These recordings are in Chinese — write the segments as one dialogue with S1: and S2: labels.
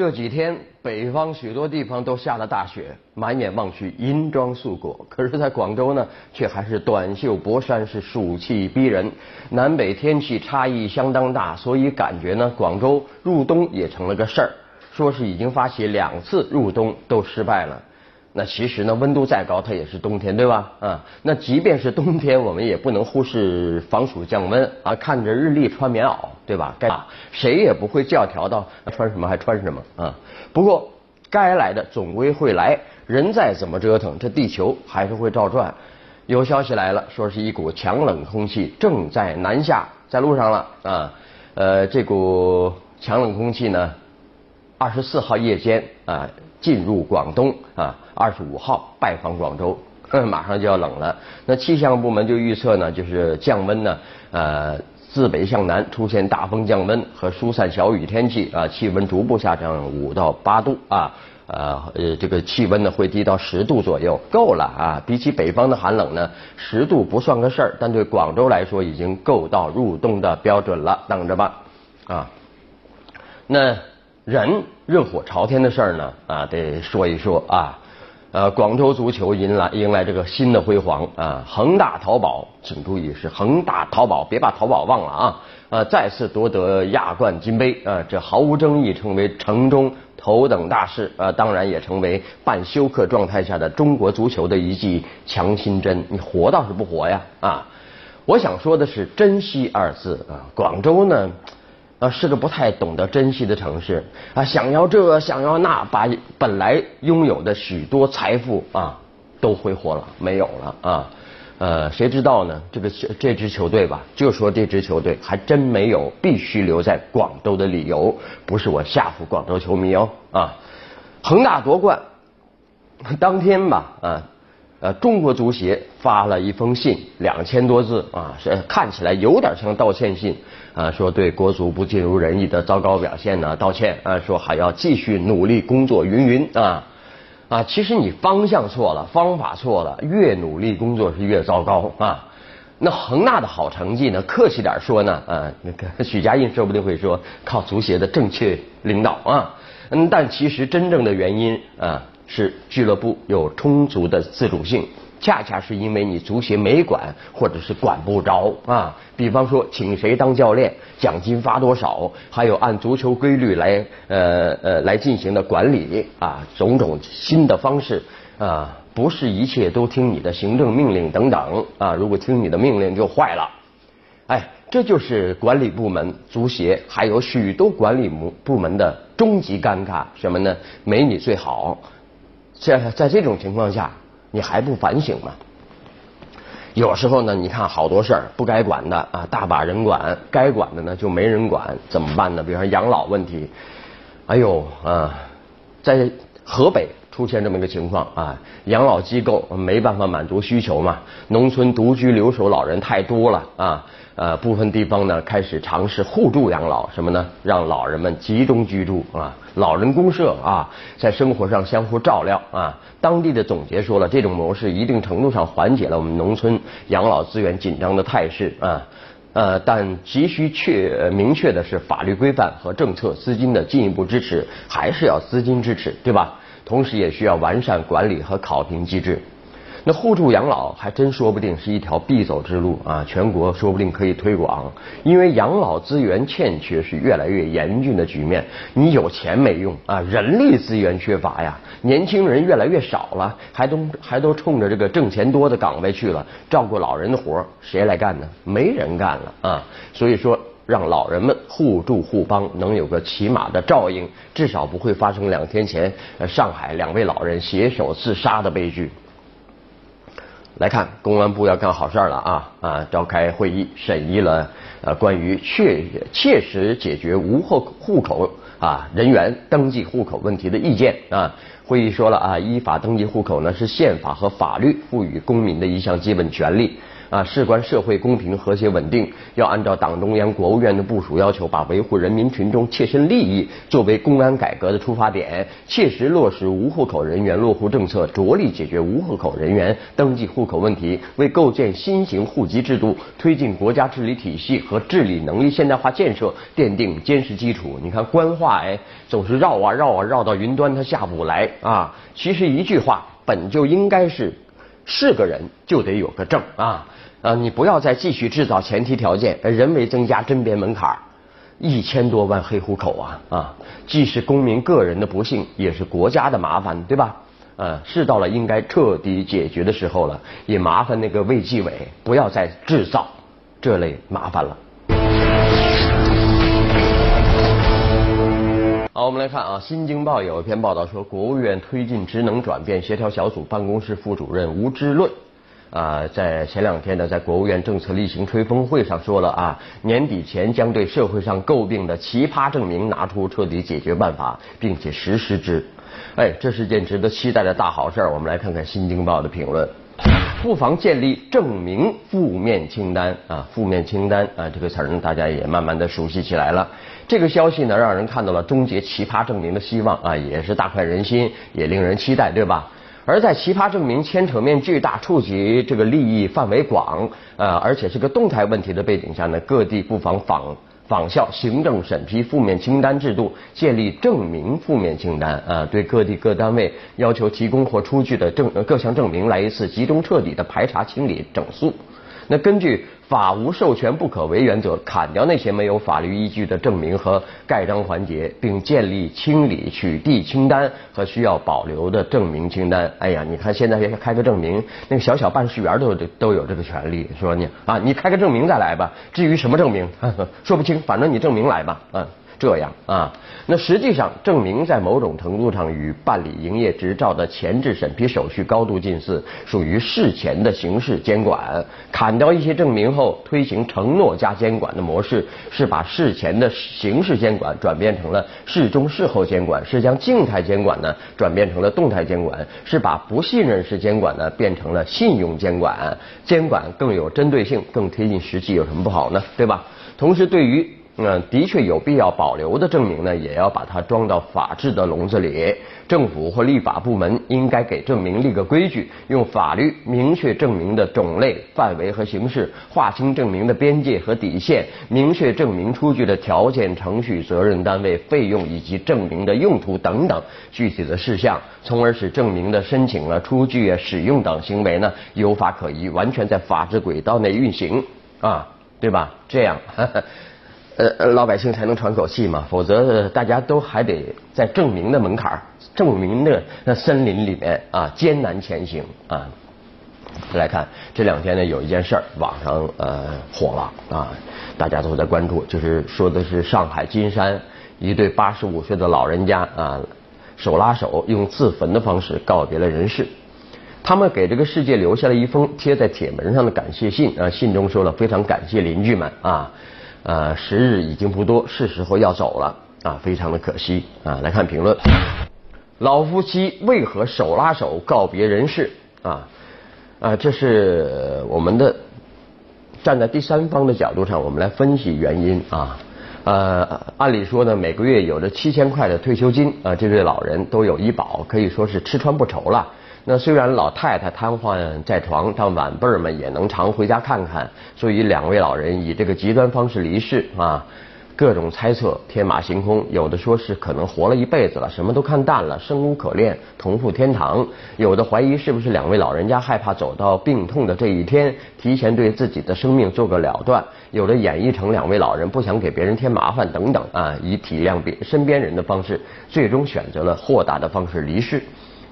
S1: 这几天北方许多地方都下了大雪，满眼望去银装素裹。可是，在广州呢，却还是短袖薄衫，是暑气逼人。南北天气差异相当大，所以感觉呢，广州入冬也成了个事儿。说是已经发起两次入冬都失败了。那其实呢，温度再高，它也是冬天，对吧？啊，那即便是冬天，我们也不能忽视防暑降温啊。看着日历穿棉袄，对吧？该谁也不会教条到穿什么还穿什么啊。不过该来的总归会来，人再怎么折腾，这地球还是会照转。有消息来了，说是一股强冷空气正在南下，在路上了啊。呃，这股强冷空气呢，二十四号夜间啊。进入广东啊，二十五号拜访广州，马上就要冷了。那气象部门就预测呢，就是降温呢，呃，自北向南出现大风降温和疏散小雨天气啊，气温逐步下降五到八度啊，呃，这个气温呢会低到十度左右，够了啊。比起北方的寒冷呢，十度不算个事儿，但对广州来说已经够到入冬的标准了。等着吧，啊，那。人热火朝天的事儿呢啊，得说一说啊。呃，广州足球迎来迎来这个新的辉煌啊！恒大淘宝，请注意是恒大淘宝，别把淘宝忘了啊！呃，再次夺得亚冠金杯啊，这毫无争议成为城中头等大事啊！当然也成为半休克状态下的中国足球的一剂强心针。你活倒是不活呀啊！我想说的是珍惜二字啊，广州呢。啊，是个不太懂得珍惜的城市啊！想要这，想要那，把本来拥有的许多财富啊，都挥霍了，没有了啊！呃，谁知道呢？这个这支球队吧，就说这支球队还真没有必须留在广州的理由，不是我吓唬广州球迷哦啊！恒大夺冠当天吧啊。呃，中国足协发了一封信，两千多字啊，是看起来有点像道歉信啊，说对国足不尽如人意的糟糕表现呢道歉啊，说还要继续努力工作，云云啊啊，其实你方向错了，方法错了，越努力工作是越糟糕啊。那恒大的好成绩呢，客气点说呢啊，那个许家印说不定会说靠足协的正确领导啊，嗯，但其实真正的原因啊。是俱乐部有充足的自主性，恰恰是因为你足协没管或者是管不着啊。比方说，请谁当教练，奖金发多少，还有按足球规律来呃呃来进行的管理啊，种种新的方式啊，不是一切都听你的行政命令等等啊。如果听你的命令就坏了，哎，这就是管理部门、足协还有许多管理部门的终极尴尬，什么呢？没你最好。在在这种情况下，你还不反省吗？有时候呢，你看好多事儿不该管的啊，大把人管；该管的呢，就没人管，怎么办呢？比如说养老问题，哎呦啊，在河北出现这么一个情况啊，养老机构没办法满足需求嘛，农村独居留守老人太多了啊。呃，部分地方呢开始尝试互助养老，什么呢？让老人们集中居住啊，老人公社啊，在生活上相互照料啊。当地的总结说了，这种模式一定程度上缓解了我们农村养老资源紧张的态势啊。呃，但急需确明确的是，法律规范和政策资金的进一步支持，还是要资金支持，对吧？同时也需要完善管理和考评机制。那互助养老还真说不定是一条必走之路啊！全国说不定可以推广，因为养老资源欠缺是越来越严峻的局面。你有钱没用啊，人力资源缺乏呀，年轻人越来越少了，还都还都冲着这个挣钱多的岗位去了，照顾老人的活谁来干呢？没人干了啊！所以说，让老人们互助互帮，能有个起码的照应，至少不会发生两天前上海两位老人携手自杀的悲剧。来看，公安部要干好事儿了啊啊！召开会议审议了呃关于确切实解决无户户口啊人员登记户口问题的意见啊。会议说了啊，依法登记户口呢是宪法和法律赋予公民的一项基本权利。啊，事关社会公平、和谐、稳定，要按照党中央、国务院的部署要求，把维护人民群众切身利益作为公安改革的出发点，切实落实无户口人员落户政策，着力解决无户口人员登记户口问题，为构建新型户籍制度、推进国家治理体系和治理能力现代化建设奠定坚实基础。你看官话哎，总是绕啊绕啊绕到云端，它下不来啊。其实一句话本就应该是，是个人就得有个证啊。啊，你不要再继续制造前提条件，人为增加甄别门槛一千多万黑户口啊啊，既是公民个人的不幸，也是国家的麻烦，对吧？呃，是到了应该彻底解决的时候了，也麻烦那个卫计委不要再制造这类麻烦了。好，我们来看啊，《新京报》有一篇报道说，国务院推进职能转变协调小组办公室副主任吴之论。啊，在前两天呢，在国务院政策例行吹风会上说了啊，年底前将对社会上诟病的奇葩证明拿出彻底解决办法，并且实施之。哎，这是件值得期待的大好事儿。我们来看看《新京报》的评论：不妨建立证明负面清单啊，负面清单啊，这个词儿呢，大家也慢慢的熟悉起来了。这个消息呢，让人看到了终结奇葩证明的希望啊，也是大快人心，也令人期待，对吧？而在奇葩证明牵扯面巨大、触及这个利益范围广，呃，而且是个动态问题的背景下呢，各地不妨仿仿效行政审批负面清单制度，建立证明负面清单啊，对各地各单位要求提供或出具的证各项证明来一次集中彻底的排查清理整肃。那根据。法无授权不可为原则，砍掉那些没有法律依据的证明和盖章环节，并建立清理取缔清单和需要保留的证明清单。哎呀，你看现在开个证明，那个小小办事员都有都有这个权利，说你啊，你开个证明再来吧。至于什么证明，说不清，反正你证明来吧，嗯。这样啊，那实际上证明在某种程度上与办理营业执照的前置审批手续高度近似，属于事前的形式监管。砍掉一些证明后，推行承诺加监管的模式，是把事前的形式监管转变成了事中事后监管，是将静态监管呢转变成了动态监管，是把不信任式监管呢变成了信用监管。监管更有针对性，更贴近实际，有什么不好呢？对吧？同时，对于嗯，的确有必要保留的证明呢，也要把它装到法治的笼子里。政府或立法部门应该给证明立个规矩，用法律明确证明的种类、范围和形式，划清证明的边界和底线，明确证明出具的条件、程序、责任单位、费用以及证明的用途等等具体的事项，从而使证明的申请了、出具啊、使用等行为呢有法可依，完全在法治轨道内运行啊，对吧？这样。呃，老百姓才能喘口气嘛，否则大家都还得在证明的门槛、证明的那森林里面啊艰难前行啊。来看这两天呢，有一件事儿，网上呃火了啊，大家都在关注，就是说的是上海金山一对八十五岁的老人家啊，手拉手用自焚的方式告别了人世。他们给这个世界留下了一封贴在铁门上的感谢信啊，信中说了非常感谢邻居们啊。呃，时日已经不多，是时候要走了啊，非常的可惜啊。来看评论，老夫妻为何手拉手告别人世啊？啊，这是我们的站在第三方的角度上，我们来分析原因啊。呃，按理说呢，每个月有着七千块的退休金啊，这对老人都有医保，可以说是吃穿不愁了。那虽然老太太瘫痪在床，但晚辈们也能常回家看看。所以两位老人以这个极端方式离世啊，各种猜测天马行空。有的说是可能活了一辈子了，什么都看淡了，生无可恋，同赴天堂；有的怀疑是不是两位老人家害怕走到病痛的这一天，提前对自己的生命做个了断；有的演绎成两位老人不想给别人添麻烦等等啊，以体谅别身边人的方式，最终选择了豁达的方式离世。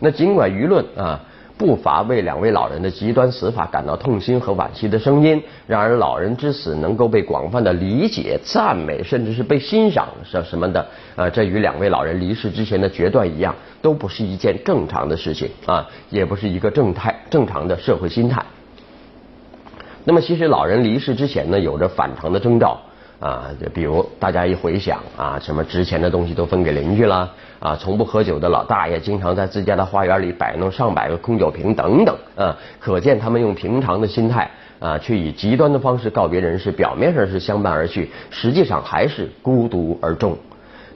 S1: 那尽管舆论啊不乏为两位老人的极端死法感到痛心和惋惜的声音，然而老人之死能够被广泛的理解、赞美，甚至是被欣赏，什什么的，呃，这与两位老人离世之前的决断一样，都不是一件正常的事情啊，也不是一个正态正常的社会心态。那么，其实老人离世之前呢，有着反常的征兆。啊，就比如大家一回想啊，什么值钱的东西都分给邻居了，啊，从不喝酒的老大爷经常在自家的花园里摆弄上百个空酒瓶等等，啊，可见他们用平常的心态啊，却以极端的方式告别人世，表面上是相伴而去，实际上还是孤独而终。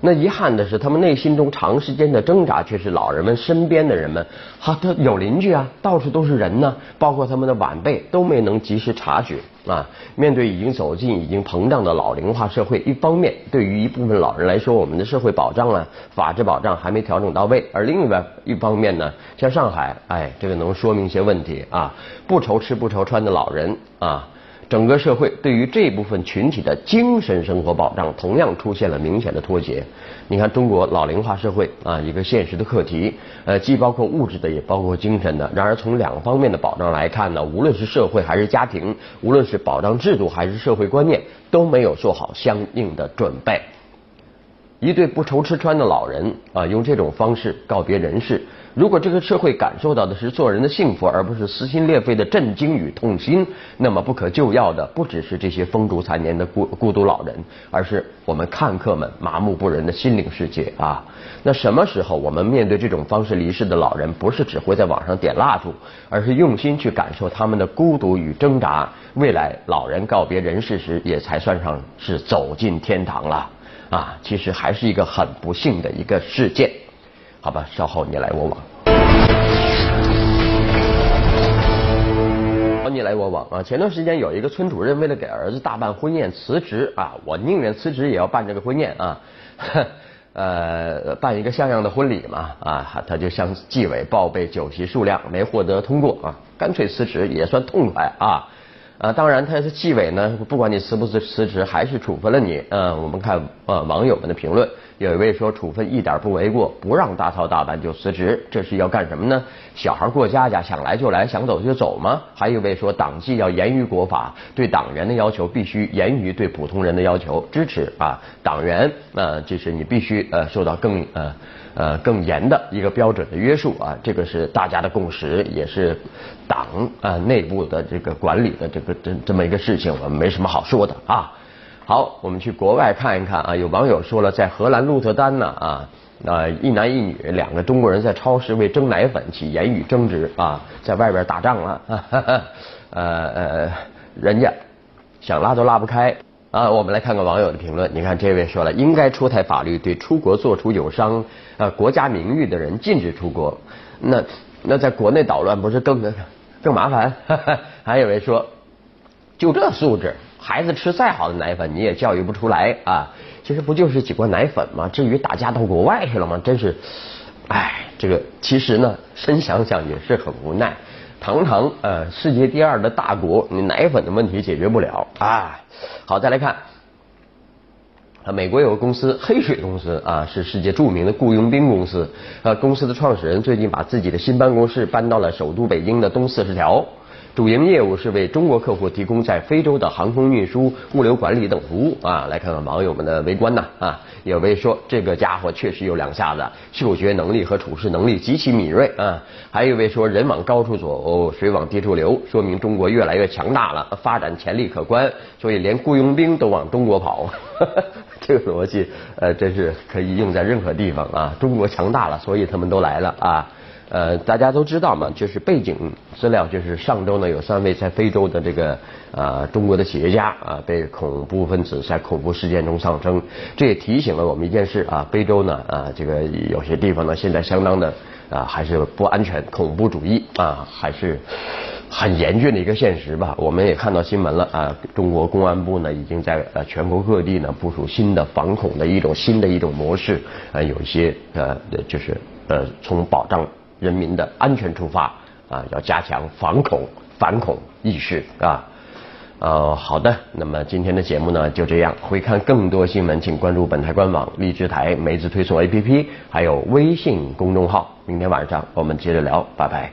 S1: 那遗憾的是，他们内心中长时间的挣扎，却是老人们身边的人们，哈，他有邻居啊，到处都是人呢，包括他们的晚辈都没能及时察觉啊。面对已经走进、已经膨胀的老龄化社会，一方面，对于一部分老人来说，我们的社会保障啊、法治保障还没调整到位；而另外一方面呢，像上海，哎，这个能说明一些问题啊，不愁吃不愁穿的老人啊。整个社会对于这部分群体的精神生活保障，同样出现了明显的脱节。你看，中国老龄化社会啊，一个现实的课题，呃，既包括物质的，也包括精神的。然而，从两方面的保障来看呢，无论是社会还是家庭，无论是保障制度还是社会观念，都没有做好相应的准备。一对不愁吃穿的老人啊，用这种方式告别人世。如果这个社会感受到的是做人的幸福，而不是撕心裂肺的震惊与痛心，那么不可救药的不只是这些风烛残年的孤孤独老人，而是我们看客们麻木不仁的心灵世界啊！那什么时候我们面对这种方式离世的老人，不是只会在网上点蜡烛，而是用心去感受他们的孤独与挣扎？未来老人告别人世时，也才算上是走进天堂了啊！其实还是一个很不幸的一个事件。好吧，稍后你来我往，你来我往啊！前段时间有一个村主任为了给儿子大办婚宴辞职啊，我宁愿辞职也要办这个婚宴啊，呃，办一个像样的婚礼嘛啊，他就向纪委报备酒席数量没获得通过啊，干脆辞职也算痛快啊啊！当然他是纪委呢，不管你辞不辞辞职，还是处分了你嗯，我们看呃网友们的评论。有一位说处分一点不为过，不让大操大办就辞职，这是要干什么呢？小孩过家家，想来就来，想走就走吗？还有一位说党纪要严于国法，对党员的要求必须严于对普通人的要求，支持啊，党员呃，就是你必须呃受到更呃呃更严的一个标准的约束啊，这个是大家的共识，也是党啊内部的这个管理的这个这这么一个事情，我们没什么好说的啊。好，我们去国外看一看啊！有网友说了，在荷兰鹿特丹呢啊，啊一男一女两个中国人在超市为争奶粉起言语争执啊，在外边打仗了，呃呃，人家想拉都拉不开啊！我们来看看网友的评论，你看这位说了，应该出台法律，对出国做出有伤呃国家名誉的人禁止出国。那那在国内捣乱不是更更麻烦？还有位说，就这素质。孩子吃再好的奶粉，你也教育不出来啊！其实不就是几罐奶粉吗？至于打架到国外去了吗？真是，哎，这个其实呢，深想想也是很无奈。堂堂呃世界第二的大国，你奶粉的问题解决不了啊！好，再来看，啊，美国有个公司黑水公司啊，是世界著名的雇佣兵公司。呃，公司的创始人最近把自己的新办公室搬到了首都北京的东四十条。主营业务是为中国客户提供在非洲的航空运输、物流管理等服务啊！来看看网友们的围观呐啊！有位说这个家伙确实有两下子，嗅觉能力和处事能力极其敏锐啊！还有一位说人往高处走，水往低处流，说明中国越来越强大了，发展潜力可观，所以连雇佣兵都往中国跑。这个逻辑呃，真是可以用在任何地方啊！中国强大了，所以他们都来了啊！呃，大家都知道嘛，就是背景资料，就是上周呢有三位在非洲的这个呃中国的企业家啊被恐怖分子在恐怖事件中丧生，这也提醒了我们一件事啊，非洲呢啊这个有些地方呢现在相当的啊还是不安全，恐怖主义啊还是很严峻的一个现实吧。我们也看到新闻了啊，中国公安部呢已经在呃全国各地呢部署新的防恐的一种新的一种模式啊，有一些呃就是呃从保障。人民的安全出发啊，要加强防恐反恐意识啊。呃，好的，那么今天的节目呢就这样。回看更多新闻，请关注本台官网、荔枝台、梅子推送 APP，还有微信公众号。明天晚上我们接着聊，拜拜。